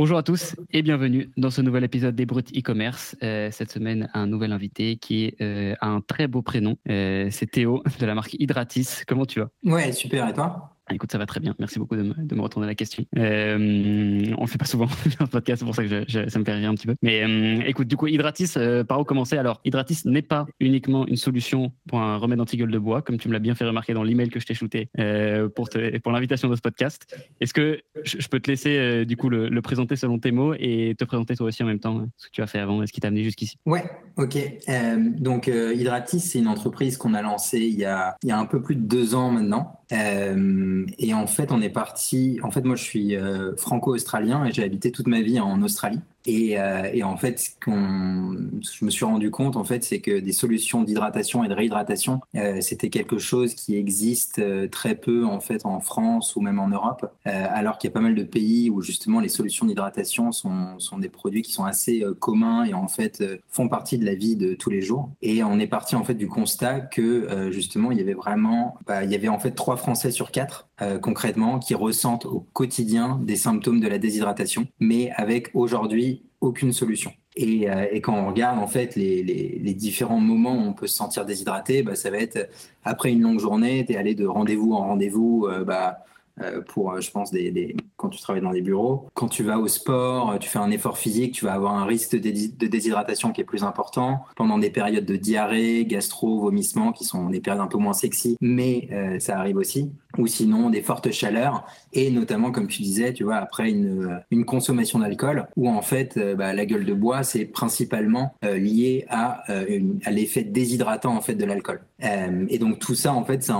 Bonjour à tous et bienvenue dans ce nouvel épisode des Brutes e-commerce. Euh, cette semaine, un nouvel invité qui euh, a un très beau prénom. Euh, c'est Théo de la marque Hydratis. Comment tu vas? Ouais, super. Et toi? Écoute, ça va très bien. Merci beaucoup de me, de me retourner la question. Euh, on le fait pas souvent dans le podcast, c'est pour ça que ça me fait rire un petit peu. Mais euh, écoute, du coup, Hydratis, euh, par où commencer? Alors, Hydratis n'est pas uniquement une solution pour un remède anti-gueule de bois, comme tu me l'as bien fait remarquer dans l'email que je t'ai shooté euh, pour, l'invitation de ce podcast. Est-ce que je, peux te laisser du coup le, présenter selon tes mots et te présenter toi aussi en même temps ce que tu as fait avant, ce qui t'a amené jusqu'ici? Ouais, ok. Donc, Hydratis, c'est une entreprise qu'on a lancée il y a un peu plus de deux ans maintenant. Euh, et en fait, on est parti. En fait, moi, je suis euh, franco-australien et j'ai habité toute ma vie en Australie. Et, euh, et, en fait, ce qu'on, je me suis rendu compte, en fait, c'est que des solutions d'hydratation et de réhydratation, euh, c'était quelque chose qui existe euh, très peu en fait en France ou même en Europe, alors qu'il y a pas mal de pays où justement les solutions d'hydratation sont, sont des produits qui sont assez communs et en fait font partie de la vie de tous les jours. Et on est parti en fait du constat que justement il y avait vraiment, bah, il y avait en fait trois Français sur quatre concrètement qui ressentent au quotidien des symptômes de la déshydratation, mais avec aujourd'hui aucune solution. Et, euh, quand on regarde en fait les, différents moments où on peut se sentir déshydraté, bah, ça va être après une longue journée, tu es allé de rendez-vous en rendez-vous euh, bah, euh, pour, je pense, des, quand tu travailles dans des bureaux. Quand tu vas au sport, tu fais un effort physique, tu vas avoir un risque de, déshydratation qui est plus important. Pendant des périodes de diarrhée, gastro, vomissement, qui sont des périodes un peu moins sexy, mais euh, ça arrive aussi ou sinon des fortes chaleurs et notamment comme tu disais tu vois après une, une consommation d'alcool où en fait euh, bah, la gueule de bois c'est principalement euh, lié à, euh, l'effet déshydratant en fait de l'alcool euh, et donc tout ça en fait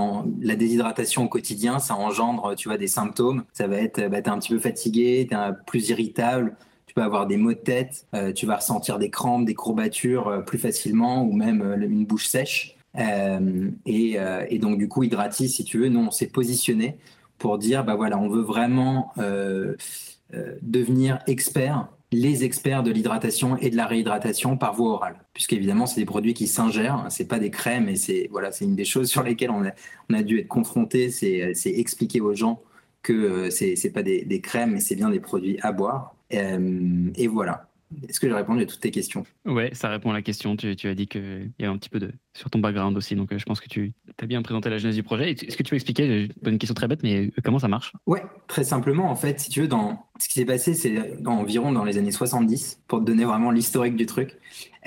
la déshydratation au quotidien ça engendre tu vois des symptômes ça va être bah, un petit peu fatigué t'es plus irritable tu peux avoir des maux de tête tu vas ressentir des crampes des courbatures plus facilement ou même une bouche sèche. Euh, et, euh, donc, du coup, Hydratis, si tu veux, nous, on s'est positionné pour dire, bah voilà, on veut vraiment euh, euh, devenir expert, les experts de l'hydratation et de la réhydratation par voie orale, puisqu'évidemment, c'est des produits qui s'ingèrent, c'est pas des crèmes, et c'est voilà, une des choses sur lesquelles on a, on a dû être confronté, c'est expliquer aux gens que c'est c'est pas des, des crèmes, mais c'est bien des produits à boire. et voilà. Est-ce que j'ai répondu à toutes tes questions? Ouais, ça répond à la question. Tu, tu as dit qu'il y avait un petit peu de sur ton background aussi, donc euh, je pense que tu as bien présenté la genèse du projet. Est-ce que tu peux expliquer, une question très bête, mais comment ça marche? Ouais, très simplement, en fait, si tu veux, dans ce qui s'est passé, c'est environ dans les années 70, pour te donner vraiment l'historique du truc,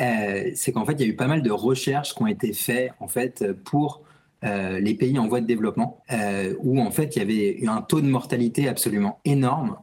euh, c'est qu'en fait, il y a eu pas mal de recherches qui ont été faites en fait pour euh, les pays en voie de développement, euh, où en fait, il y avait un taux de mortalité absolument énorme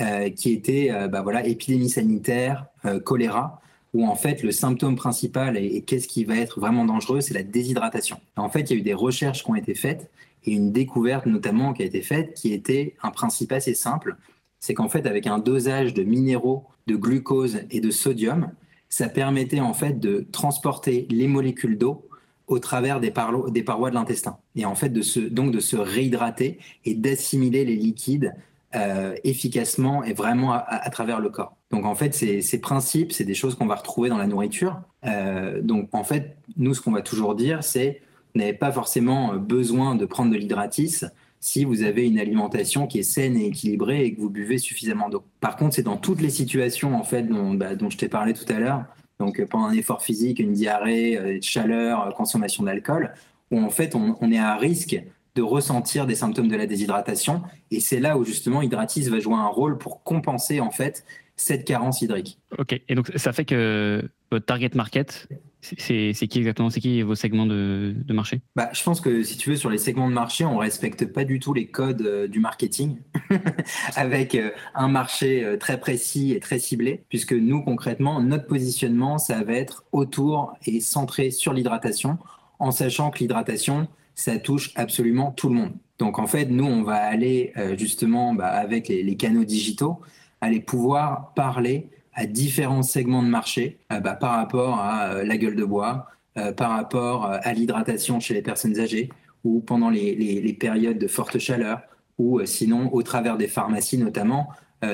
euh, qui était bah, voilà, épidémie sanitaire, choléra, où en fait le symptôme principal et, et qu'est-ce qui va être vraiment dangereux, c'est la déshydratation. En fait, il y a eu des recherches qui ont été faites et une découverte notamment qui a été faite qui était un principe assez simple, c'est qu'en fait avec un dosage de minéraux, de glucose et de sodium, ça permettait en fait de transporter les molécules d'eau au travers des, des parois de l'intestin et en fait de se, donc de se réhydrater et d'assimiler les liquides euh, efficacement et vraiment à, travers le corps. Donc en fait, ces, ces principes, c'est des choses qu'on va retrouver dans la nourriture. Euh, donc en fait, nous, ce qu'on va toujours dire, c'est vous n'avez pas forcément besoin de prendre de l'hydratis si vous avez une alimentation qui est saine et équilibrée et que vous buvez suffisamment d'eau. Par contre, c'est dans toutes les situations en fait dont, bah, dont je t'ai parlé tout à l'heure, donc pendant un effort physique, une diarrhée, euh, chaleur, consommation d'alcool, où en fait on, on est à risque de ressentir des symptômes de la déshydratation. Et c'est là où justement Hydratis va jouer un rôle pour compenser en fait cette carence hydrique. Ok, et donc ça fait que votre target market, c'est qui exactement? C'est qui vos segments de, marché? Bah, Je pense que si tu veux, sur les segments de marché, on ne respecte pas du tout les codes euh, du marketing, avec euh, un marché euh, très précis et très ciblé, puisque nous, concrètement, notre positionnement, ça va être autour et centré sur l'hydratation, en sachant que l'hydratation, ça touche absolument tout le monde. Donc en fait, nous, on va aller justement bah, avec les, canaux digitaux, aller pouvoir parler à différents segments de marché euh, bah, par rapport à euh, la gueule de bois, euh, par rapport à l'hydratation chez les personnes âgées ou pendant les, périodes de forte chaleur ou sinon au travers des pharmacies notamment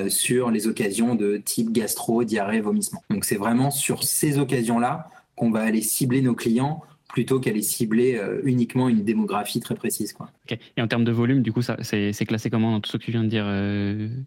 sur les occasions de type gastro, diarrhée, vomissement. Donc c'est vraiment sur ces occasions-là qu'on va aller cibler nos clients plutôt qu'aller cibler uniquement une démographie très précise. Et en termes de volume, du coup, c'est classé comment dans tout ce que tu viens de dire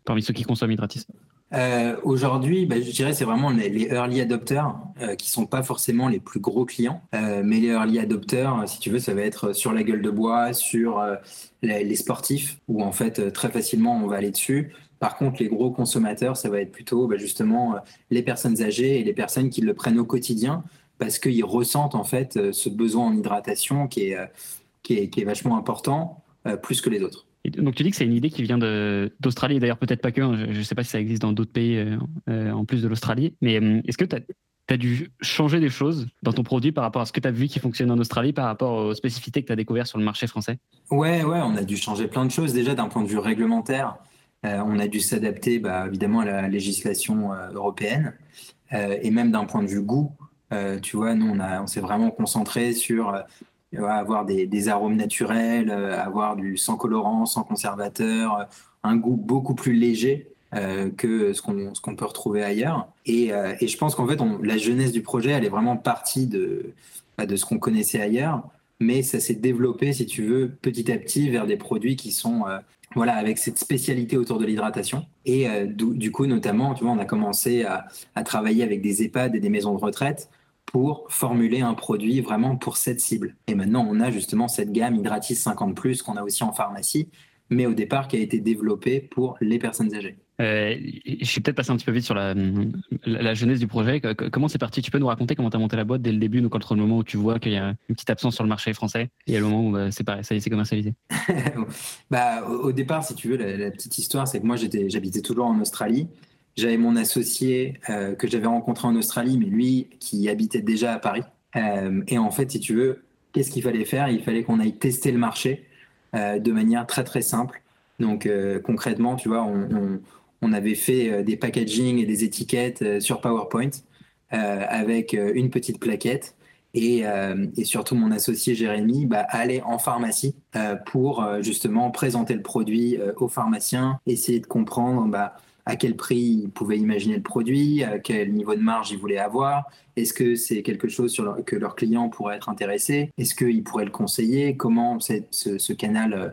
parmi ceux qui consomment Hydratis? Euh, Aujourd'hui, bah, je dirais c'est vraiment les, early adopters euh, qui sont pas forcément les plus gros clients, euh, mais les early adopters, si tu veux, ça va être sur la gueule de bois, sur euh, les, les, sportifs, où en fait très facilement on va aller dessus. Par contre, les gros consommateurs, ça va être plutôt bah, justement les personnes âgées et les personnes qui le prennent au quotidien parce qu'ils ressentent en fait ce besoin en hydratation qui est, qui est, qui est vachement important plus que les autres donc tu dis que c'est une idée qui vient d'Australie, d'ailleurs peut-être pas que, hein, je ne sais pas si ça existe dans d'autres pays euh, euh, en plus de l'Australie, mais euh, est-ce que tu as, dû changer des choses dans ton produit par rapport à ce que tu as vu qui fonctionne en Australie, par rapport aux spécificités que tu as découvertes sur le marché français? Ouais, ouais, on a dû changer plein de choses déjà d'un point de vue réglementaire. on a dû s'adapter bah, évidemment à la législation européenne et même d'un point de vue goût. tu vois, nous, on, on s'est vraiment concentré sur avoir des, arômes naturels, euh, avoir du sans colorant, sans conservateur, euh, un goût beaucoup plus léger euh, que ce qu'on peut retrouver ailleurs. Et, je pense qu'en fait, la jeunesse du projet, elle est vraiment partie de, bah, de ce qu'on connaissait ailleurs, mais ça s'est développé, si tu veux, petit à petit vers des produits qui sont voilà, avec cette spécialité autour de l'hydratation. Et du, coup, notamment, tu vois, on a commencé à, à, travailler avec des EHPAD et des maisons de retraite pour formuler un produit vraiment pour cette cible. Et maintenant, on a justement cette gamme Hydratis 50 ⁇ qu'on a aussi en pharmacie, mais au départ qui a été développée pour les personnes âgées. Euh, je suis peut-être passé un petit peu vite sur la, la, jeunesse du projet. Comment c'est parti? Tu peux nous raconter comment tu as monté la boîte dès le début, donc entre le moment où tu vois qu'il y a une petite absence sur le marché français et le moment où bah, c'est pareil, ça y est, c'est commercialisé bah, au, départ, si tu veux, la, la petite histoire, c'est que moi j'habitais toujours en Australie. J'avais mon associé euh, que j'avais rencontré en Australie, mais lui qui habitait déjà à Paris. Euh, et en fait, si tu veux, qu'est-ce qu'il fallait faire? Il fallait qu'on aille tester le marché euh, de manière très très simple. Donc concrètement, tu vois, on, on, avait fait des packaging et des étiquettes sur PowerPoint avec une petite plaquette. Et, et, surtout mon associé Jérémy bah, allait en pharmacie pour justement présenter le produit aux pharmaciens, essayer de comprendre bah, à quel prix ils pouvaient imaginer le produit, à quel niveau de marge ils voulaient avoir, est-ce que c'est quelque chose sur que leurs clients pourraient être intéressés, est-ce qu'ils pourraient le conseiller, comment ce, canal euh,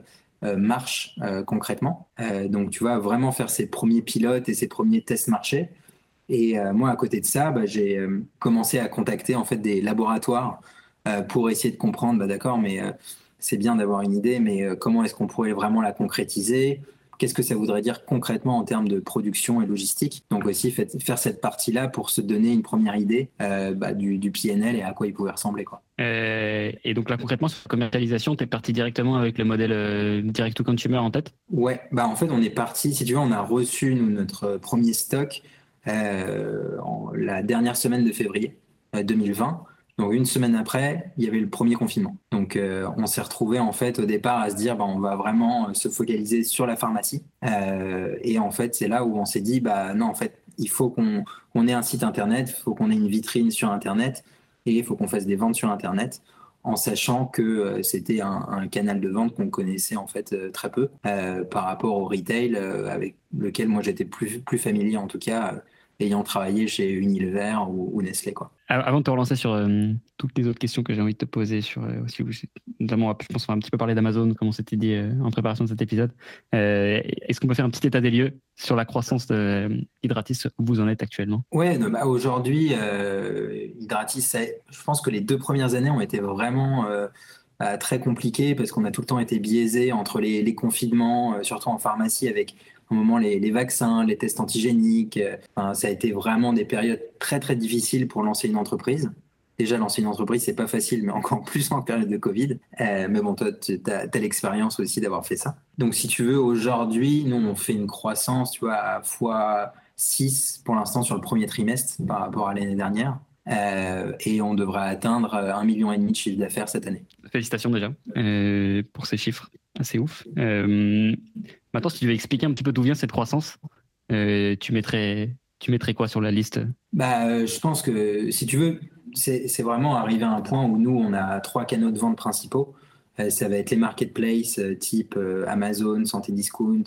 euh, marche euh, concrètement? donc tu vas vraiment faire ces premiers pilotes et ces premiers tests marchés. Et moi, à côté de ça, bah, j'ai commencé à contacter en fait des laboratoires pour essayer de comprendre, bah, d'accord, mais c'est bien d'avoir une idée, mais comment est-ce qu'on pourrait vraiment la concrétiser? Qu'est-ce que ça voudrait dire concrètement en termes de production et logistique? Donc aussi faire cette partie-là pour se donner une première idée euh, bah, du, du, PNL et à quoi il pouvait ressembler. Quoi. Euh, et donc là concrètement sur la commercialisation, tu es parti directement avec le modèle euh, direct to consumer en tête? Ouais, bah en fait on est parti, si tu veux, on a reçu notre premier stock en la dernière semaine de février 2020. Donc une semaine après, il y avait le premier confinement. Donc euh, on s'est retrouvé en fait au départ à se dire bah, on va vraiment euh, se focaliser sur la pharmacie. Euh, et en fait c'est là où on s'est dit bah non en fait il faut qu'on ait un site internet, faut qu'on ait une vitrine sur internet et il faut qu'on fasse des ventes sur internet en sachant que c'était un, canal de vente qu'on connaissait en fait très peu par rapport au retail avec lequel moi j'étais plus, plus familier en tout cas ayant travaillé chez Unilever ou, Nestlé. Quoi. Avant de te relancer sur euh, toutes les autres questions que j'ai envie de te poser, sur, euh, aussi, notamment, je pense qu'on va un petit peu parler d'Amazon, comment c'était dit euh, en préparation de cet épisode. Est-ce qu'on peut faire un petit état des lieux sur la croissance de Hydratis, où vous en êtes actuellement? Oui, bah, aujourd'hui, Hydratis, je pense que les deux premières années ont été vraiment très compliquées parce qu'on a tout le temps été biaisé entre les, les confinements, surtout en pharmacie avec au moment les, vaccins, les tests antigéniques. Euh, ça a été vraiment des périodes très très difficiles pour lancer une entreprise. Déjà, lancer une entreprise, c'est pas facile, mais encore plus en période de Covid. Euh, mais bon, toi, tu as, l'expérience aussi d'avoir fait ça. Donc, si tu veux, aujourd'hui, nous, on fait une croissance, tu vois, à fois 6 pour l'instant sur le premier trimestre par rapport à l'année dernière. Euh, et on devrait atteindre un million de chiffre d'affaires cette année. Félicitations déjà pour ces chiffres, assez ouf. Maintenant, si tu veux expliquer un petit peu d'où vient cette croissance, euh, tu, mettrais, tu mettrais quoi sur la liste? Bah, euh, Je pense que, si tu veux, c'est vraiment arrivé à un point où nous, on a trois canaux de vente principaux. Euh, ça va être les marketplaces type Amazon, Santé Discount,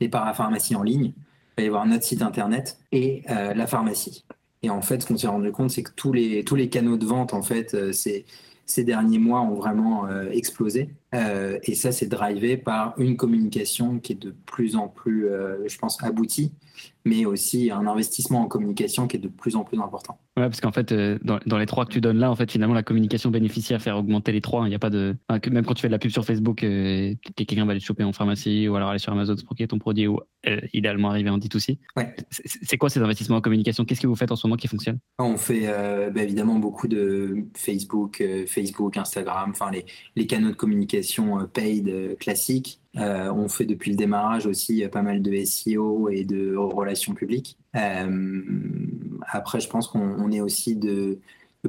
les parapharmacies en ligne. Il va y avoir notre site internet et la pharmacie. Et en fait, ce qu'on s'est rendu compte, c'est que tous les, tous les canaux de vente, en fait, ces, ces derniers mois ont vraiment explosé. Et ça, c'est drivé par une communication qui est de plus en plus, je pense, aboutie mais aussi un investissement en communication qui est de plus en plus important. Ouais, parce qu'en fait, euh, dans, les trois que tu donnes là, en fait, finalement, la communication bénéficie à faire augmenter les trois. Il n'y a pas de, même quand tu fais de la pub sur Facebook, euh, quelqu'un va aller te choper en pharmacie ou alors aller sur Amazon se procurer ton produit ou euh, idéalement arriver en D2C. Ouais. C'est quoi ces investissements en communication? Qu'est-ce que vous faites en ce moment qui fonctionne? On fait bah, évidemment beaucoup de Facebook, Facebook, Instagram, enfin les, les canaux de communication paid classiques. Euh, on fait depuis le démarrage aussi pas mal de SEO et de relations publiques. Euh, après, je pense qu'on est aussi de,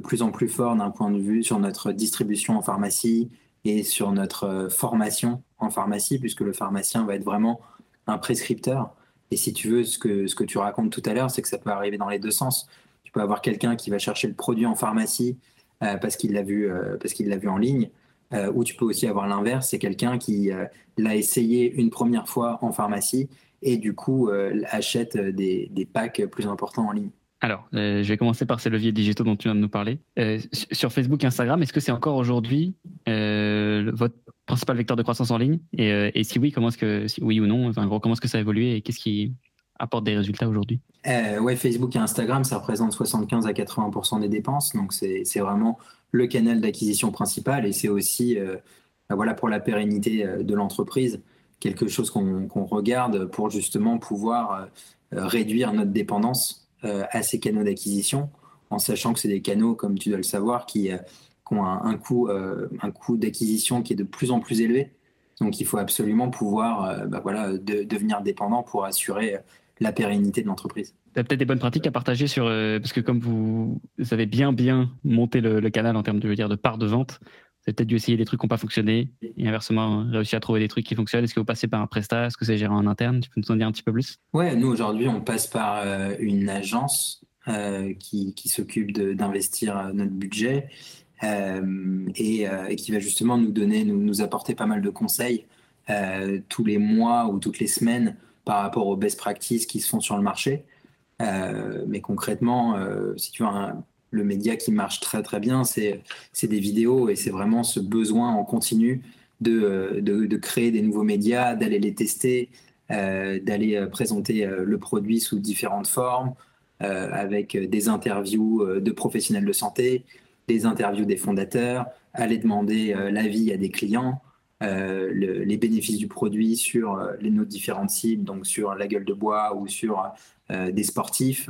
plus en plus fort d'un point de vue sur notre distribution en pharmacie et sur notre formation en pharmacie, puisque le pharmacien va être vraiment un prescripteur. Et si tu veux, ce que, ce que tu racontes tout à l'heure, c'est que ça peut arriver dans les deux sens. Tu peux avoir quelqu'un qui va chercher le produit en pharmacie euh, parce qu'il l'a vu, parce qu'il l'a vu en ligne, euh, ou tu peux aussi avoir l'inverse, c'est quelqu'un qui euh, l'a essayé une première fois en pharmacie et du coup euh, achète des, packs plus importants en ligne. Alors, je vais commencer par ces leviers digitaux dont tu viens de nous parler. sur Facebook, Instagram, est-ce que c'est encore aujourd'hui votre principal vecteur de croissance en ligne? Et, si oui, comment est-ce que, oui ou non, enfin, comment est-ce que ça a évolué et qu'est-ce qui apporte des résultats aujourd'hui? Ouais, Facebook et Instagram, ça représente 75 à 80% des dépenses, donc c'est vraiment le canal d'acquisition principal et c'est aussi euh, bah voilà, pour la pérennité euh, de l'entreprise quelque chose qu'on regarde pour justement pouvoir euh, réduire notre dépendance à ces canaux d'acquisition en sachant que c'est des canaux, comme tu dois le savoir, qui, ont un, coût, d'acquisition qui est de plus en plus élevé. Donc il faut absolument pouvoir bah voilà, devenir dépendant pour assurer la pérennité de l'entreprise as peut-être des bonnes pratiques à partager sur euh, parce que comme vous, avez bien bien monté le, canal en termes de dire de part de vente, vous avez peut-être dû essayer des trucs qui n'ont pas fonctionné et inversement réussi à trouver des trucs qui fonctionnent. Est-ce que vous passez par un prestat Est-ce que c'est géré en interne? Tu peux nous en dire un petit peu plus? Ouais, nous aujourd'hui on passe par euh, une agence euh, qui, qui s'occupe d'investir notre budget et, et, qui va justement nous donner, nous, nous apporter pas mal de conseils tous les mois ou toutes les semaines par rapport aux best practices qui se font sur le marché. Euh, mais concrètement, euh, si tu vois, le média qui marche très très bien, c'est des vidéos et c'est vraiment ce besoin en continu de, de, créer des nouveaux médias, d'aller les tester, euh, d'aller présenter le produit sous différentes formes, avec des interviews de professionnels de santé, des interviews des fondateurs, aller demander l'avis à des clients. Les bénéfices du produit sur les, nos différentes cibles, donc sur la gueule de bois ou sur euh, des sportifs.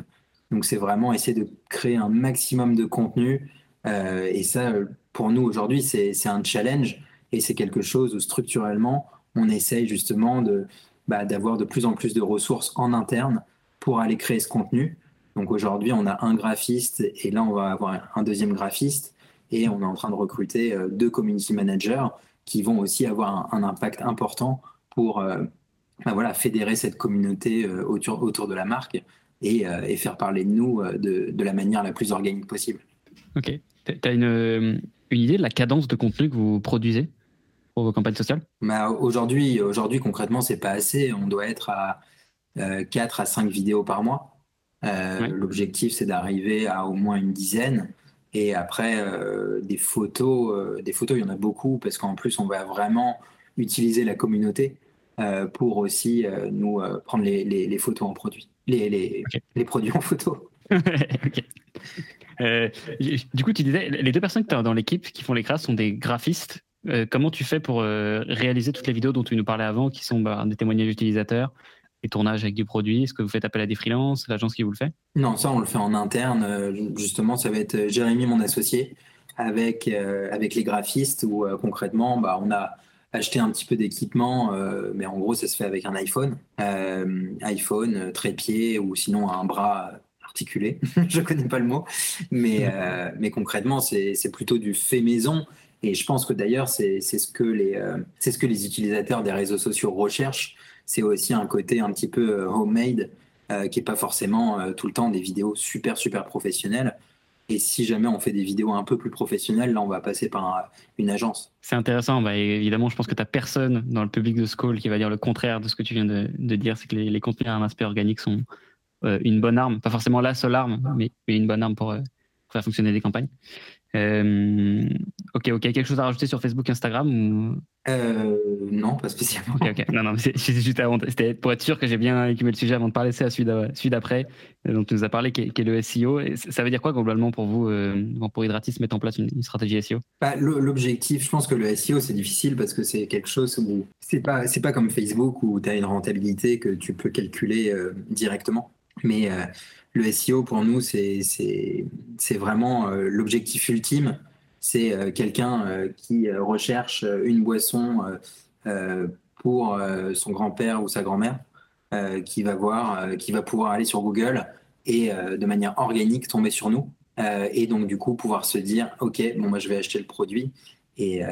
Donc c'est vraiment essayer de créer un maximum de contenu. Euh, et ça, pour nous aujourd'hui, c'est un challenge et c'est quelque chose où structurellement, on essaye justement de bah, d'avoir de plus en plus de ressources en interne pour aller créer ce contenu. Donc aujourd'hui, on a un graphiste et là, on va avoir un deuxième graphiste et on est en train de recruter euh, deux community managers qui vont aussi avoir un, impact important pour bah voilà, fédérer cette communauté euh, autour, autour de la marque et, euh, et faire parler de nous euh, de, de, la manière la plus organique possible. Ok. Tu as une, une, idée de la cadence de contenu que vous produisez pour vos campagnes sociales? Bah, Aujourd'hui, aujourd'hui, concrètement, c'est pas assez. On doit être à 4 à 5 vidéos par mois. L'objectif, c'est d'arriver à au moins une dizaine. Et après, des photos, des photos, il y en a beaucoup parce qu'en plus, on va vraiment utiliser la communauté euh, pour aussi euh, nous euh, prendre les, les, photos en produit, les, les, les produits en photo. du coup, tu disais, les deux personnes que tu as dans l'équipe qui font les crasses sont des graphistes. comment tu fais pour réaliser toutes les vidéos dont tu nous parlais avant, qui sont bah, des témoignages d'utilisateurs, les tournages avec du produit Est-ce que vous faites appel à des freelances L'agence qui vous le fait? Non, ça, on le fait en interne. Justement, ça va être Jérémy, mon associé, avec, avec les graphistes, où concrètement, bah, on a acheter un petit peu d'équipement, euh, mais en gros, ça se fait avec un iPhone, euh, iPhone, euh, trépied ou sinon un bras articulé. je connais pas le mot, mais, mais concrètement, c'est plutôt du fait maison. Et je pense que d'ailleurs, c'est ce que les c'est ce que les utilisateurs des réseaux sociaux recherchent. C'est aussi un côté un petit peu homemade, qui est pas forcément tout le temps des vidéos super super professionnelles. Et si jamais on fait des vidéos un peu plus professionnelles, là, on va passer par une agence. C'est intéressant. Bah, évidemment, je pense que tu n'as personne dans le public de Skoll qui va dire le contraire de ce que tu viens de, dire. C'est que les, contenus à un aspect organique sont euh, une bonne arme. Pas forcément la seule arme, mais, une bonne arme pour, euh, faire fonctionner des campagnes. Ok, ok. Quelque chose à rajouter sur Facebook, Instagram ou... Euh, non, pas spécialement. Ok, ok. Non, non, c'est juste avant. C'était pour être sûr que j'ai bien écumé le sujet avant de parler. C'est à celui d'après, euh, dont tu nous as parlé, qui est, le SEO. Et ça veut dire quoi globalement pour vous, euh, pour Hydratis, mettre en place une, stratégie SEO bah, L'objectif, je pense que le SEO, c'est difficile parce que c'est quelque chose où c'est pas, c'est pas comme Facebook où tu as une rentabilité que tu peux calculer directement. Mais le SEO, pour nous, c'est vraiment l'objectif ultime. C'est euh, quelqu'un euh, qui euh, recherche une boisson pour son grand-père ou sa grand-mère, qui va voir, qui va pouvoir aller sur Google et de manière organique tomber sur nous. et donc du coup pouvoir se dire ok bon moi je vais acheter le produit et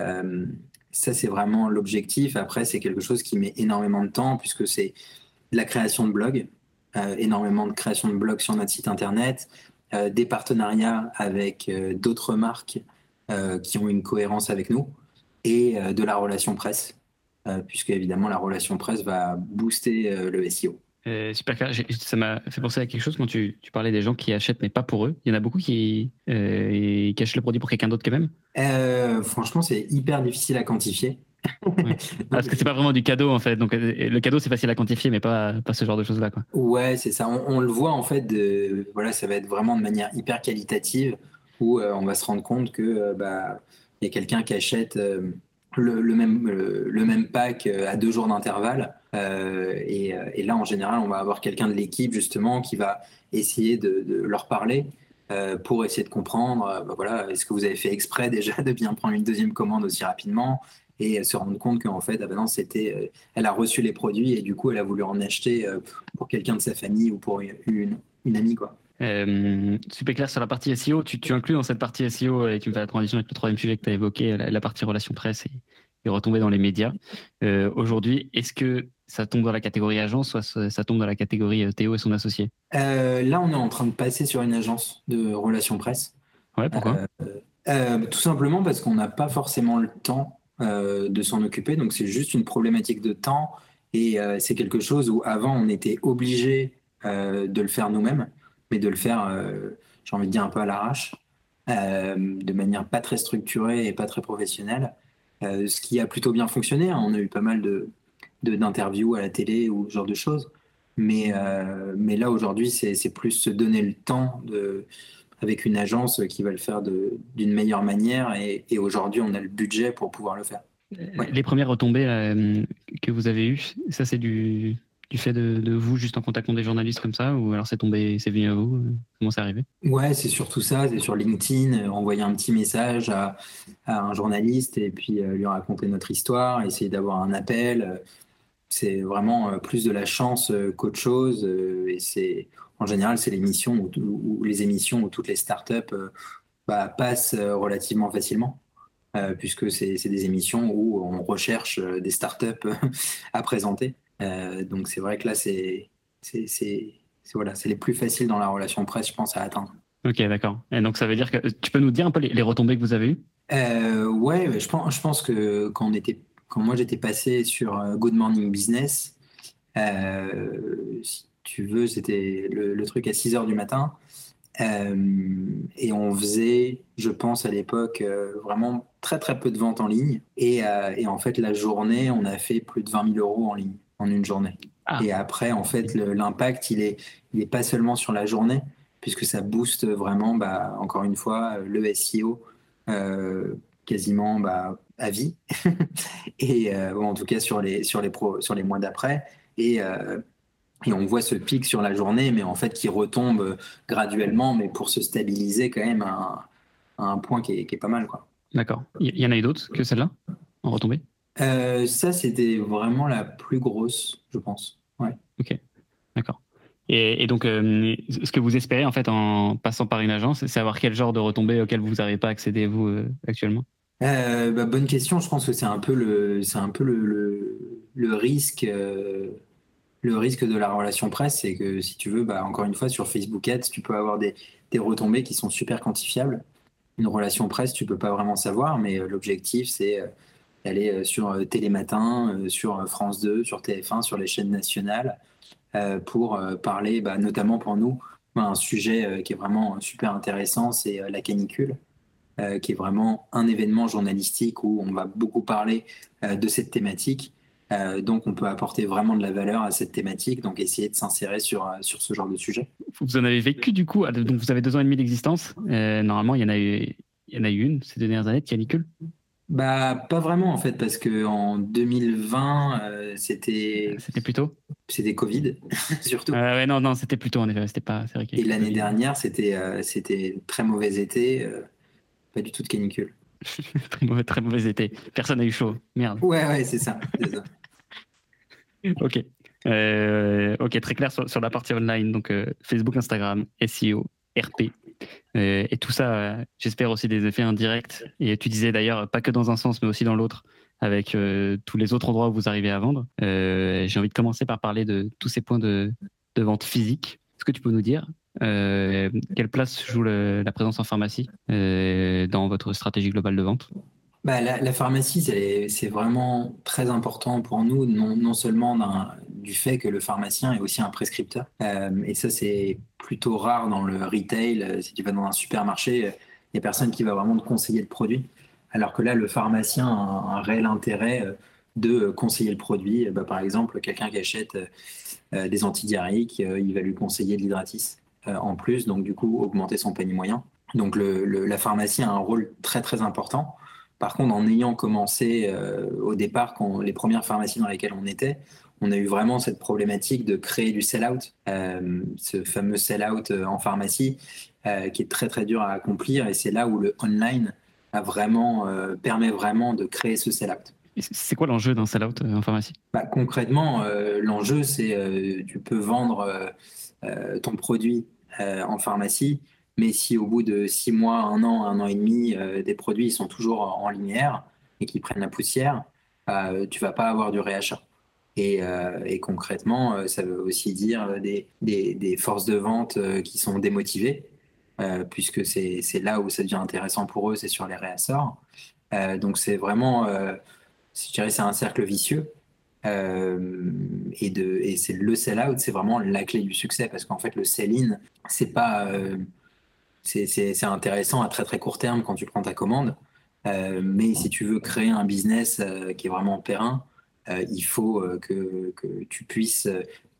ça c'est vraiment l'objectif. Après c'est quelque chose qui met énormément de temps puisque c'est la création de blog énormément de création de blogs sur notre site internet des partenariats avec d'autres marques euh, qui ont une cohérence avec nous, et euh, de la relation presse, euh, puisque évidemment la relation presse va booster le SEO. super clair. Ça m'a fait penser à quelque chose quand tu, tu, parlais des gens qui achètent mais pas pour eux. Il y en a beaucoup qui, euh, qui achètent le produit pour quelqu'un d'autre quand même. franchement, c'est hyper difficile à quantifier. Parce que c'est pas vraiment du cadeau en fait. Donc le cadeau c'est facile à quantifier, mais pas, pas ce genre de choses là. Quoi. Ouais, c'est ça. On, on, le voit en fait. De, voilà, ça va être vraiment de manière hyper qualitative où euh, on va se rendre compte que euh, bah, y a quelqu'un qui achète euh, le, même, le, même pack à deux jours d'intervalle. Et, là, en général, on va avoir quelqu'un de l'équipe justement qui va essayer de, leur parler pour essayer de comprendre. Bah, voilà, est-ce que vous avez fait exprès déjà de bien prendre une deuxième commande aussi rapidement et se rendre compte qu'en fait, ah bah c'était, elle a reçu les produits et du coup, elle a voulu en acheter pour quelqu'un de sa famille ou pour une, une amie, quoi. Euh, super clair sur la partie SEO. Tu, tu, inclus dans cette partie SEO, et tu me fais la transition avec le troisième sujet que tu as évoqué, la, partie relations presse et, et retomber dans les médias. Euh, Aujourd'hui, est-ce que ça tombe dans la catégorie agence, soit ça, tombe dans la catégorie euh, Théo et son associé? Euh, Là, on est en train de passer sur une agence de relations presse. Ouais, pourquoi? Tout simplement parce qu'on n'a pas forcément le temps de s'en occuper. Donc, c'est juste une problématique de temps. Et c'est quelque chose où avant, on était obligé de le faire nous-mêmes mais de le faire, euh, j'ai envie de dire, un peu à l'arrache, euh, de manière pas très structurée et pas très professionnelle. Euh, ce qui a plutôt bien fonctionné. Hein. On a eu pas mal de, d'interviews à la télé ou ce genre de choses. Mais, mais là, aujourd'hui, c'est, plus se donner le temps de, avec une agence qui va le faire d'une meilleure manière. Et, et, aujourd'hui, on a le budget pour pouvoir le faire. Les premières retombées que vous avez eues, ça, c'est du, du fait de, vous juste en contactant des journalistes comme ça ou alors c'est tombé, c'est venu à vous euh, Comment c'est arrivé? Ouais, c'est surtout ça. C'est sur LinkedIn, euh, envoyer un petit message à, un journaliste et puis euh, lui raconter notre histoire, essayer d'avoir un appel. C'est vraiment plus de la chance qu'autre chose. Et c'est en général, c'est l'émission ou, les émissions où toutes les startups bah, passent relativement facilement. puisque c'est des émissions où on recherche des startups à présenter. Euh, donc c'est vrai que là, c'est voilà, les plus faciles dans la relation presse, je pense, à atteindre. Ok, d'accord. Et donc ça veut dire que tu peux nous dire un peu les, retombées que vous avez eues? Euh, Ouais, je pense, je pense que quand, on était, quand moi j'étais passé sur euh, Good Morning Business, si tu veux, c'était le, truc à 6 heures du matin. et on faisait, je pense à l'époque, vraiment très très peu de ventes en ligne. Et, et, en fait, la journée, on a fait plus de 20 000 euros en ligne en une journée. Ah. Et après, en fait, l'impact, il est, il est pas seulement sur la journée, puisque ça booste vraiment, bah, encore une fois, le SEO euh, quasiment bah, à vie, et euh, en tout cas sur les, sur les, pro, sur les mois d'après. Et, euh, et on voit ce pic sur la journée, mais en fait qui retombe graduellement, mais pour se stabiliser quand même à un, point qui est, qui est, pas mal. D'accord. Il y en a eu d'autres que celle-là en retombée? Euh, ça, c'était vraiment la plus grosse, je pense. Ouais. Ok, d'accord. Et, donc, euh, ce que vous espérez en fait en passant par une agence, c'est savoir quel genre de retombées auxquelles vous n'arrivez pas à accéder vous euh, actuellement? Bah, Bonne question. Je pense que c'est un peu peu le, risque, de la relation presse, c'est que si tu veux, bah, encore une fois, sur Facebook Ads, tu peux avoir des, retombées qui sont super quantifiables. Une relation presse, tu peux pas vraiment savoir, mais l'objectif, c'est aller euh, sur euh, Télématin, euh, sur France 2, sur TF1, sur les chaînes nationales, pour parler, bah, notamment pour nous, un sujet qui est vraiment super intéressant, c'est la canicule. Qui est vraiment un événement journalistique où on va beaucoup parler de cette thématique. donc, on peut apporter vraiment de la valeur à cette thématique, donc essayer de s'insérer sur, sur ce genre de sujet. Vous en avez vécu du coup, donc vous avez deux ans et demi d'existence. normalement, il y en a eu, il y en a eu une ces dernières années de canicule bah, pas vraiment en fait, parce que en 2020, euh, c'était. C'était plutôt C'était Covid, surtout. Euh, ouais, non, non, c'était plutôt en effet, c'était pas. Vrai Et l'année dernière, c'était euh, c'était très mauvais été, pas du tout de canicule. très, mauvais, très mauvais été. Personne n'a eu chaud, merde. Ouais, ouais, c'est ça. ça. ok. ok, très clair sur, sur, la partie online, donc Facebook, Instagram, SEO, RP. Euh, et, tout ça, euh, j'espère aussi des effets indirects. Et tu disais d'ailleurs, pas que dans un sens, mais aussi dans l'autre, avec euh, tous les autres endroits où vous arrivez à vendre. J'ai envie de commencer par parler de tous ces points de, vente physique. Est-ce que tu peux nous dire quelle place joue la présence en pharmacie dans votre stratégie globale de vente? Bah, la, pharmacie, c'est vraiment très important pour nous, non, seulement du fait que le pharmacien est aussi un prescripteur. Euh, et ça, c'est plutôt rare dans le retail. Euh, si tu vas dans un supermarché, il n'y a personne qui va vraiment te conseiller le produit. Alors que là, le pharmacien a un, réel intérêt euh, de conseiller le produit. Bah, par exemple, quelqu'un qui achète des antidiarrhéiques, il va lui conseiller de l'hydratis en plus, donc du coup, augmenter son panier moyen. Donc le, la pharmacie a un rôle très très important. Par contre, en ayant commencé euh, au départ, quand les premières pharmacies dans lesquelles on était, on a eu vraiment cette problématique de créer du sell-out, euh, ce fameux sell-out euh, en pharmacie, qui est très très dur à accomplir. Et c'est là où le online a vraiment, permet vraiment de créer ce sell-out. C'est quoi l'enjeu d'un sell-out en pharmacie? Bah, Concrètement, l'enjeu, c'est tu peux vendre ton produit en pharmacie, mais si au bout de six mois, un an, un an et demi, euh, des produits sont toujours en linéaire et qui prennent la poussière, euh, tu vas pas avoir du réachat. Et, euh, concrètement, ça veut aussi dire des forces de vente qui sont démotivées, puisque c'est là où ça devient intéressant pour eux, c'est sur les réassorts. donc c'est vraiment, je dirais, c'est un cercle vicieux. Et, de, et c'est le sell-out, c'est vraiment la clé du succès, parce qu'en fait, le sell-in, c'est pas c'est intéressant à très très court terme quand tu prends ta commande. Euh, mais si tu veux créer un business euh, qui est vraiment périn, euh, il faut que, que, tu puisses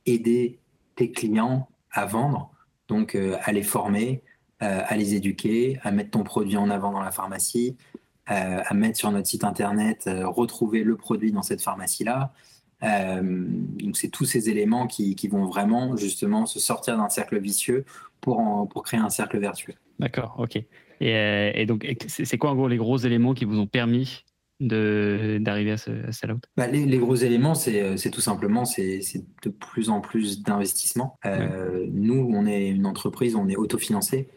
aider tes clients à vendre, donc à les former, à les éduquer, à mettre ton produit en avant dans la pharmacie, à mettre sur notre site internet, retrouver le produit dans cette pharmacie-là. donc c'est tous ces éléments qui, qui, vont vraiment justement se sortir d'un cercle vicieux pour, pour créer un cercle vertueux. D'accord, ok. Et, euh, donc, c'est quoi en gros les gros éléments qui vous ont permis d'arriver à ce, à out bah, les, gros éléments, c'est tout simplement c'est de plus en plus d'investissement. Euh, nous, on est une entreprise, on est autofinancé.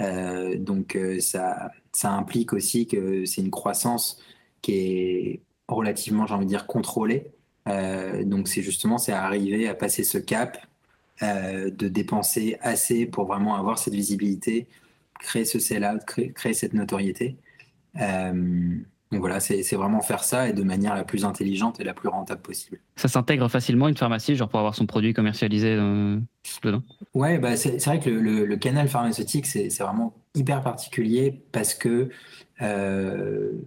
Euh, donc ça, ça implique aussi que c'est une croissance qui est relativement, j'ai envie de dire, contrôlée. donc c'est justement c'est arriver à passer ce cap euh, de dépenser assez pour vraiment avoir cette visibilité, créer ce sell-out, créer, cette notoriété. Euh, donc voilà, c'est vraiment faire ça et de manière la plus intelligente et la plus rentable possible. Ça s'intègre facilement une pharmacie, genre pour avoir son produit commercialisé euh, dedans? Ouais, bah c'est vrai que le, canal pharmaceutique, c'est vraiment hyper particulier parce que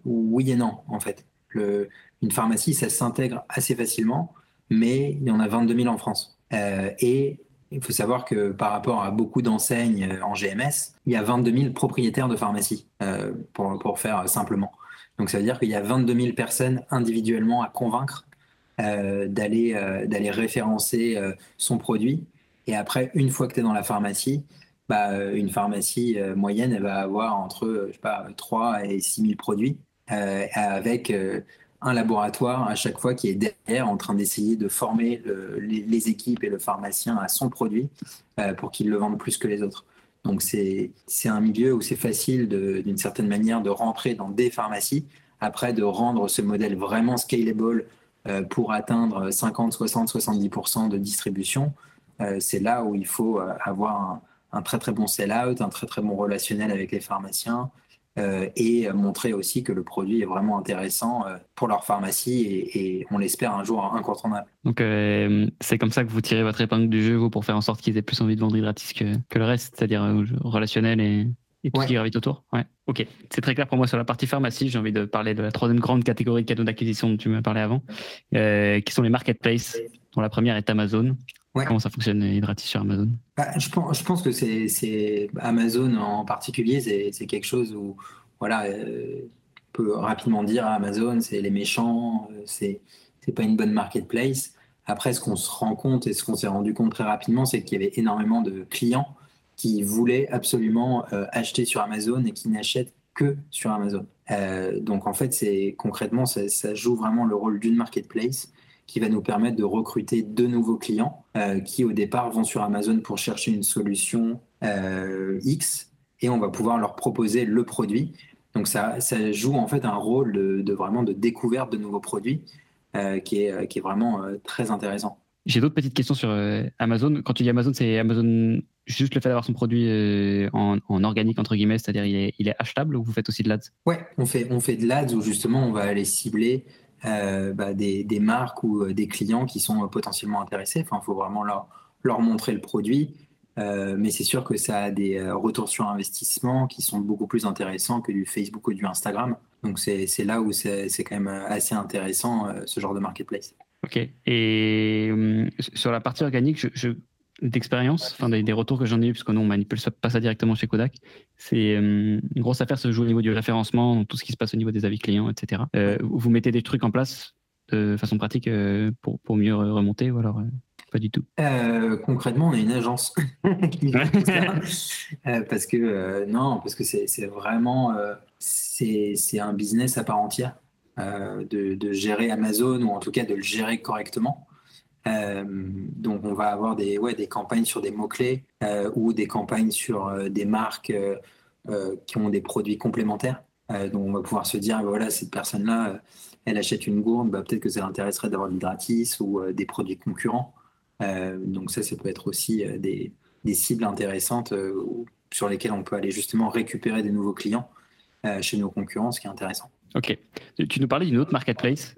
oui et non, en fait. Le, une pharmacie, ça s'intègre assez facilement, mais il y en a 22 000 en France. Euh, et il faut savoir que par rapport à beaucoup d'enseignes euh, en GMS, il y a 22 000 propriétaires de pharmacie, euh, pour, pour, faire simplement. Donc ça veut dire qu'il y a 22 000 personnes individuellement à convaincre d'aller d'aller référencer son produit. Et après, une fois que tu es dans la pharmacie, bah, une pharmacie moyenne, va avoir entre je sais pas, 3 et 6 000 produits, avec un laboratoire à chaque fois qui est derrière en train d'essayer de former les, équipes et le pharmacien à son produit euh, pour qu'il le vende plus que les autres. Donc c'est un milieu où c'est facile d'une certaine manière de rentrer dans des pharmacies, après de rendre ce modèle vraiment scalable euh, pour atteindre 50, 60, 70% de distribution. Euh, c'est là où il faut avoir un, un très très bon sell-out, un très très bon relationnel avec les pharmaciens, euh, et montrer aussi que le produit est vraiment intéressant euh, pour leur pharmacie et, on l'espère un jour incontournable. Donc euh, c'est comme ça que vous tirez votre épingle du jeu vous, pour faire en sorte qu'ils aient plus envie de vendre Hydratis que, que le reste, c'est-à-dire relationnel et, et tout ce qui gravite autour. Ouais. Ok, c'est très clair pour moi sur la partie pharmacie. J'ai envie de parler de la troisième grande catégorie de canaux d'acquisition dont tu m'as parlé avant, qui sont les marketplaces, dont la première est Amazon. Comment ça fonctionne Hydratis sur Amazon? Bah, je, pense, je, pense, que c'est Amazon en particulier, c'est quelque chose où voilà, euh, on peut rapidement dire ah, Amazon, c'est les méchants, euh, c'est pas une bonne marketplace. Après, ce qu'on se rend compte et ce qu'on s'est rendu compte très rapidement, c'est qu'il y avait énormément de clients qui voulaient absolument euh, acheter sur Amazon et qui n'achètent que sur Amazon. Euh, donc en fait, c'est concrètement, ça, joue vraiment le rôle d'une marketplace qui va nous permettre de recruter de nouveaux clients euh, qui au départ vont sur Amazon pour chercher une solution X et on va pouvoir leur proposer le produit. Donc ça, ça joue en fait un rôle de, de vraiment de découverte de nouveaux produits qui, est, qui est vraiment très intéressant. J'ai d'autres petites questions sur Amazon. Quand tu dis Amazon, c'est Amazon juste le fait d'avoir son produit euh, en, organique, entre guillemets, c'est-à-dire il est, il est achetable ou vous faites aussi de l'ADS? Ouais, on fait, on fait de l'ADS où justement on va aller cibler euh, bah, des, des, marques ou euh, des clients qui sont potentiellement intéressés. Enfin, il faut vraiment leur, leur montrer le produit. mais c'est sûr que ça a des retours sur investissement qui sont beaucoup plus intéressants que du Facebook ou du Instagram. Donc c'est là où c'est quand même assez intéressant ce genre de marketplace. Ok. Et sur la partie organique, je d'expérience, enfin des, retours que j'en ai eu, puisque nous on manipule pas ça directement chez Kodak. C'est euh, une grosse affaire se joue au niveau du référencement, tout ce qui se passe au niveau des avis clients, etc. Euh, vous mettez des trucs en place de façon pratique euh, pour, pour mieux remonter ou alors pas du tout? Concrètement, on est une agence qui ça, parce que non, parce que c'est vraiment c'est un business à part entière de, de gérer Amazon ou en tout cas de le gérer correctement. Euh, donc on va avoir des, ouais, des campagnes sur des mots-clés euh, ou des campagnes sur euh, des marques qui ont des produits complémentaires. donc on va pouvoir se dire, voilà, cette personne-là, elle achète une gourde, bah, peut-être que ça l'intéresserait d'avoir du gratis ou des produits concurrents. donc ça, ça peut être aussi des, des, cibles intéressantes sur lesquelles on peut aller justement récupérer des nouveaux clients chez nos concurrents, ce qui est intéressant. Ok. Tu nous parlais d'une autre marketplace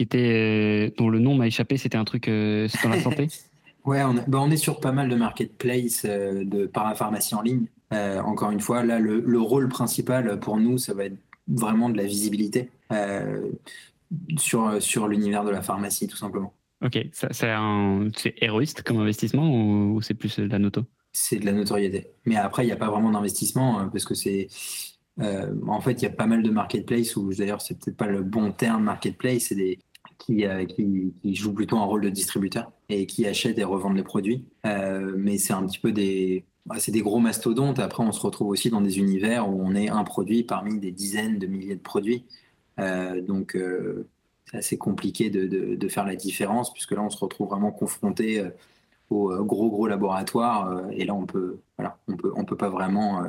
qui était, euh, dont le nom m'a échappé, c'était un truc euh, dans la santé Ouais, on, bah, on, est sur pas mal de marketplaces euh, de parapharmacie en ligne. encore une fois, là, le, rôle principal pour nous, ça va être vraiment de la visibilité sur, sur l'univers de la pharmacie, tout simplement. Ok, c'est héroïste comme investissement ou, c'est plus de la noto? C'est de la notoriété. Mais après, il n'y a pas vraiment d'investissement parce que c'est. en fait, il y a pas mal de marketplaces où, d'ailleurs, c'est peut-être pas le bon terme marketplace, c'est des, euh, qui, qui, jouent plutôt un rôle de distributeur et qui achètent et revendent les produits. Euh, mais c'est un petit peu des, bah, c'est des gros mastodontes. Après, on se retrouve aussi dans des univers où on est un produit parmi des dizaines de milliers de produits. Euh, donc, c'est assez compliqué de, de, faire la différence puisque là, on se retrouve vraiment confronté aux gros gros laboratoires et là, on peut, voilà, on peut, on peut pas vraiment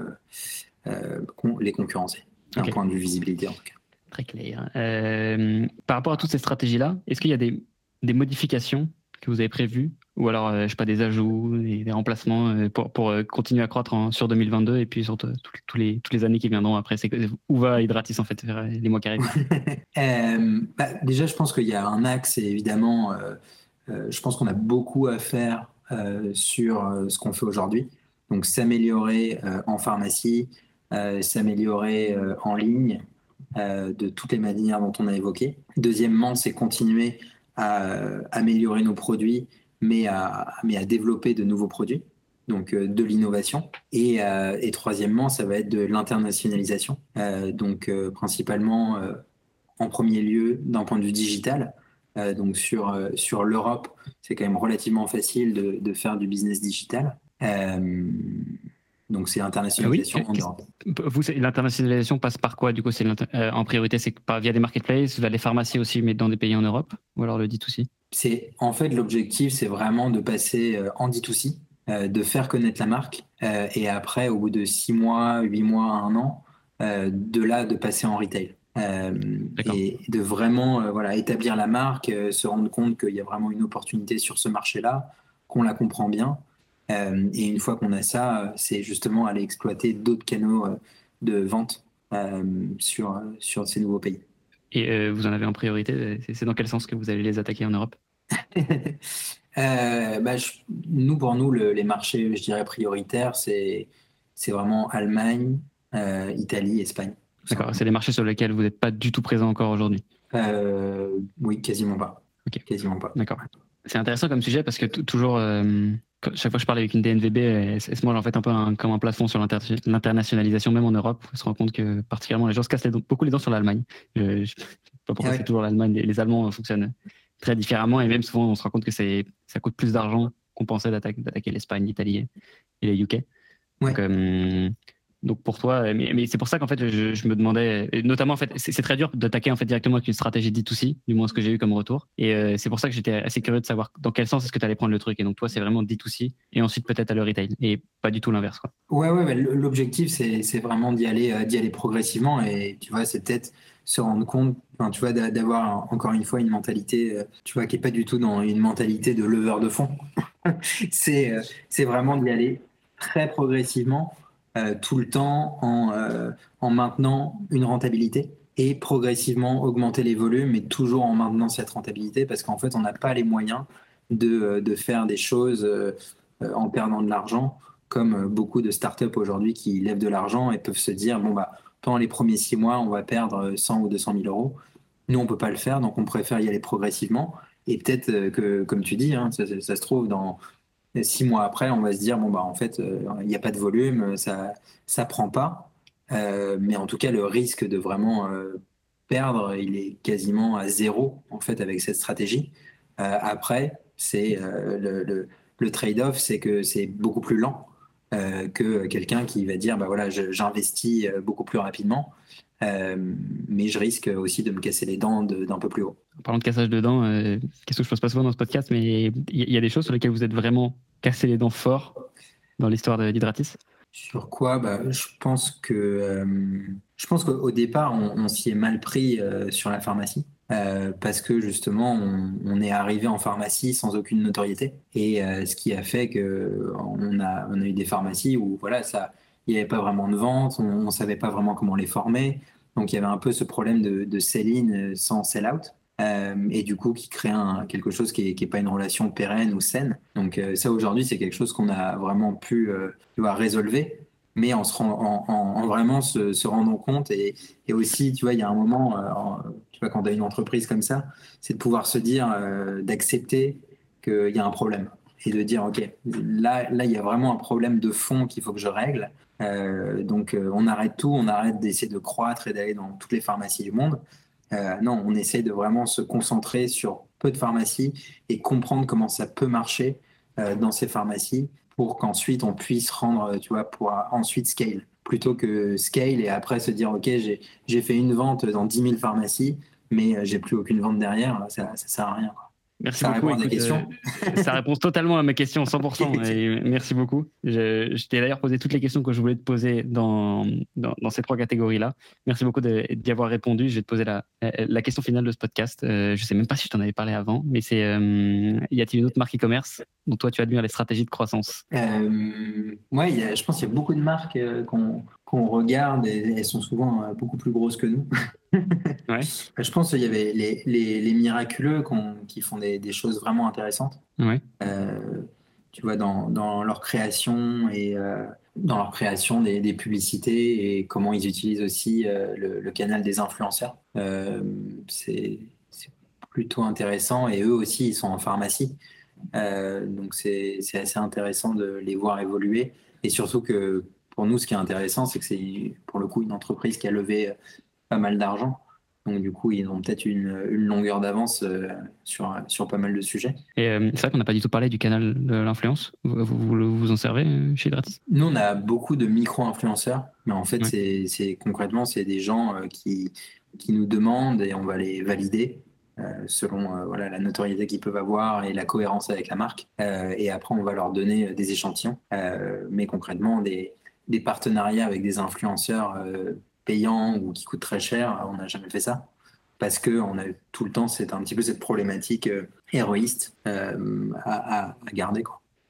les concurrencer d'un point de vue visibilité en tout cas. Très clair. Euh, par rapport à toutes ces stratégies-là, est-ce qu'il y a des, modifications que vous avez prévues ou alors, euh, je sais pas, des ajouts, des, remplacements euh, pour, pour continuer à croître sur 2022 et puis sur toutes les années qui viendront après Où va Hydratis en fait les mois qui arrivent? Bah, Déjà, je pense qu'il y a un axe et évidemment, je pense qu'on a beaucoup à faire sur ce qu'on fait aujourd'hui. Donc, s'améliorer en pharmacie, s'améliorer en ligne, euh, de toutes les manières dont on a évoqué. Deuxièmement, c'est continuer à euh, améliorer nos produits, mais à, mais à développer de nouveaux produits, donc euh, de l'innovation. Et, troisièmement, ça va être de l'internationalisation, donc principalement en premier lieu d'un point de vue digital. donc sur, sur l'Europe, c'est quand même relativement facile de, de, faire du business digital. Donc c'est l'internationalisation ah en Europe. Vous, l'internationalisation passe par quoi Du coup, c'est euh, en priorité, c'est pas via des marketplaces, via les pharmacies aussi, mais dans des pays en Europe, ou alors le D2C C'est en fait l'objectif, c'est vraiment de passer euh, en D2C, euh, de faire connaître la marque, et après, au bout de six mois, huit mois, un an, de là de passer en retail. et de vraiment voilà, établir la marque, se rendre compte qu'il y a vraiment une opportunité sur ce marché-là, qu'on la comprend bien, et une fois qu'on a ça, euh, c'est justement aller exploiter d'autres canaux euh, de vente sur, sur ces nouveaux pays. Et vous en avez en priorité C'est dans quel sens que vous allez les attaquer en Europe? Bah, Nous, pour nous, les marchés, je dirais, prioritaires, c'est c'est vraiment Allemagne, Italie, Espagne. D'accord, c'est des marchés sur lesquels vous n'êtes pas du tout présent encore aujourd'hui? Oui, quasiment pas. Quasiment pas. D'accord. C'est intéressant comme sujet parce que toujours, chaque fois que je parle avec une DNVB, elle, se mange en fait un peu comme un plafond sur l'internationalisation, même en Europe. On se rend compte que particulièrement les gens se cassent beaucoup les dents sur l'Allemagne. Je ne sais pas pourquoi ah c'est toujours l'Allemagne. Les, Allemands fonctionnent très différemment et même souvent on se rend compte que ça coûte plus d'argent qu'on pensait d'attaquer l'Espagne, l'Italie et les UK. Donc, euh, donc pour toi, mais, c'est pour ça qu'en fait, je, me demandais, notamment en fait, c'est très dur d'attaquer en fait directement avec une stratégie D2C, du moins ce que j'ai eu comme retour. Et euh, c'est pour ça que j'étais assez curieux de savoir dans quel sens est-ce que tu allais prendre le truc. Et donc toi, c'est vraiment D2C et ensuite peut-être à le retail et pas du tout l'inverse. Ouais, ouais, l'objectif c'est vraiment d'y aller, euh, aller progressivement et tu vois, c'est peut-être se rendre compte, tu vois, d'avoir encore une fois une mentalité, euh, tu vois, qui est pas du tout dans une mentalité de leveur de fonds. c'est c'est vraiment d'y aller très progressivement euh, tout le temps en, euh, en, maintenant une rentabilité et progressivement augmenter les volumes, mais toujours en maintenant cette rentabilité, parce qu'en fait, on n'a pas les moyens de, euh, de, faire des choses en perdant de l'argent, comme beaucoup de startups aujourd'hui qui lèvent de l'argent et peuvent se dire, bon, bah, pendant les premiers six mois, on va perdre 100 ou 200 000 euros. Nous, on peut pas le faire, donc on préfère y aller progressivement. Et peut-être que, comme tu dis, hein, ça, se trouve dans six mois après, on va se dire bon bah en fait euh, il n'y a pas de volume, ça ça prend pas. Euh, mais en tout cas le risque de vraiment euh, perdre, il est quasiment à zéro en fait avec cette stratégie. après c'est le, le, trade-off, c'est que c'est beaucoup plus lent que quelqu'un qui va dire bah voilà j'investis beaucoup plus rapidement. Mais je risque aussi de me casser les dents d'un peu plus haut. En parlant de cassage de dents, qu'est-ce que je pose pas souvent dans ce podcast, mais il y, a des choses sur lesquelles vous êtes vraiment cassé les dents fort dans l'histoire de l'hydratis? Sur quoi? Bah, Je pense que euh, je pense qu'au départ, on, s'y est mal pris euh, sur la pharmacie. Euh, parce que justement, on, est arrivé en pharmacie sans aucune notoriété. Et ce qui a fait qu'on a, on a eu des pharmacies où voilà, ça, il n'y avait pas vraiment de vente, on ne savait pas vraiment comment les former. Donc il y avait un peu ce problème de, de sell-in sans sell-out. Euh, et du coup qui crée quelque chose qui n'est pas une relation pérenne ou saine. Donc euh, ça aujourd'hui c'est quelque chose qu'on a vraiment pu euh, résolver, mais en, se en, en, vraiment se, se, rendant compte et, et, aussi tu vois il y a un moment, tu vois quand tu as une entreprise comme ça, c'est de pouvoir se dire, d'accepter qu'il y a un problème et de dire ok là là il y a vraiment un problème de fond qu'il faut que je règle. Donc on arrête tout, on arrête d'essayer de croître et d'aller dans toutes les pharmacies du monde. Euh, non, on essaie de vraiment se concentrer sur peu de pharmacies et comprendre comment ça peut marcher euh, dans ces pharmacies pour qu'ensuite on puisse rendre, tu vois, pour ensuite scale. Plutôt que scale et après se dire, OK, j'ai fait une vente dans 10 000 pharmacies, mais euh, j'ai plus aucune vente derrière, ça ne sert à rien. Merci ça beaucoup. Répond à question. Euh, ça répond totalement à ma question, 100%. et merci beaucoup. Je, t'ai d'ailleurs posé toutes les questions que je voulais te poser dans, dans, ces trois catégories-là. Merci beaucoup d'y avoir répondu. Je vais te poser la, la question finale de ce podcast. Euh, je ne sais même pas si je t'en avais parlé avant, mais c'est euh, y a-t-il une autre marque e-commerce dont toi tu admires les stratégies de croissance? Euh, Ouais, je pense qu'il y a beaucoup de marques qu'on qu'on regarde et elles sont souvent beaucoup plus grosses que nous. ouais. Je pense qu'il y avait les, les, les miraculeux qui font des, des, choses vraiment intéressantes. Ouais. Euh, tu vois, dans, dans, leur création et euh, dans leur création des, des, publicités et comment ils utilisent aussi euh, le, le, canal des influenceurs. c'est plutôt intéressant et eux aussi, ils sont en pharmacie. donc c'est assez intéressant de les voir évoluer et surtout que pour nous, ce qui est intéressant, c'est que c'est pour le coup une entreprise qui a levé pas mal d'argent. Donc du coup, ils ont peut-être une, longueur d'avance euh, sur, sur pas mal de sujets. Et euh, c'est vrai qu'on n'a pas du tout parlé du canal de l'influence. Vous, vous, en servez euh, chez Gratis? Nous, on a beaucoup de micro-influenceurs, mais en fait, c'est concrètement, c'est des gens qui, qui nous demandent et on va les valider. selon voilà, la notoriété qu'ils peuvent avoir et la cohérence avec la marque. et après, on va leur donner des échantillons, mais concrètement, des, des partenariats avec des influenceurs payants ou qui coûtent très cher, on n'a jamais fait ça. Parce qu'on a tout le temps c'est un petit peu cette problématique euh, héroïste euh, à, garder.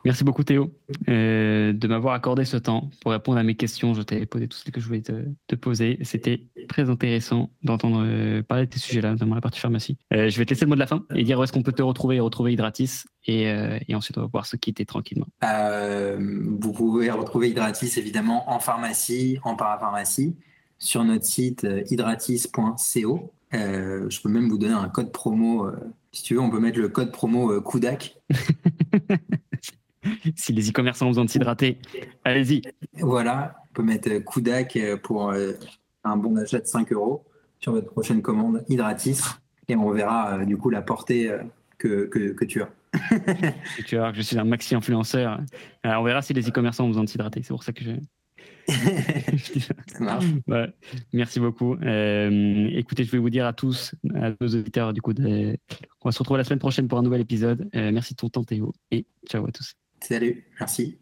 Merci beaucoup Théo euh, de m'avoir accordé ce temps pour répondre à mes questions. Je t'ai posé tout ce que je voulais te, te poser. C'était très intéressant d'entendre euh, parler de ces sujets-là, notamment la partie pharmacie. Euh, je vais te laisser le mot de la fin et dire où est-ce qu'on peut te retrouver et retrouver Hydratis. Et, et, ensuite, on va pouvoir se quitter tranquillement. vous pouvez retrouver Hydratis évidemment en pharmacie, en parapharmacie, sur notre site hydratis.co. je peux même vous donner un code promo. si tu veux, on peut mettre le code promo KUDAK. si les e-commerçants ont besoin de s'hydrater, allez-y. Voilà, on peut mettre KUDAK pour un bon d'achat de 5 euros sur votre prochaine commande Hydratis et on verra euh, du coup la portée euh, que, que, tu as. tu vois que je suis un maxi influenceur. Alors, on verra si les e-commerçants ont besoin de s'hydrater. C'est pour ça que je. ça marche. merci beaucoup. Euh, écoutez, je vais vous dire à tous, à nos auditeurs, du coup, de... on va se retrouver la semaine prochaine pour un nouvel épisode. merci de ton temps, Théo, et ciao à tous. Salut, merci.